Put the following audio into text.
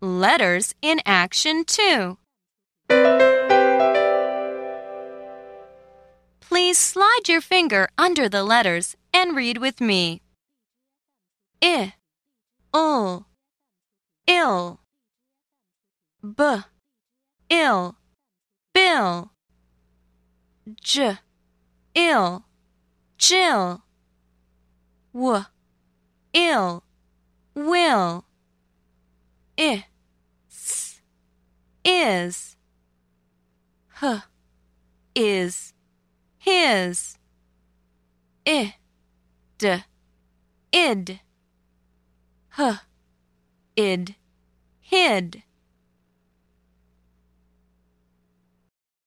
Letters in action 2. Please slide your finger under the letters and read with me. I, ul, ill. B, ill, bill. J, ill, jill. W, ill, will. I, s, is. H, is, his. I, d, id. H, id, hid.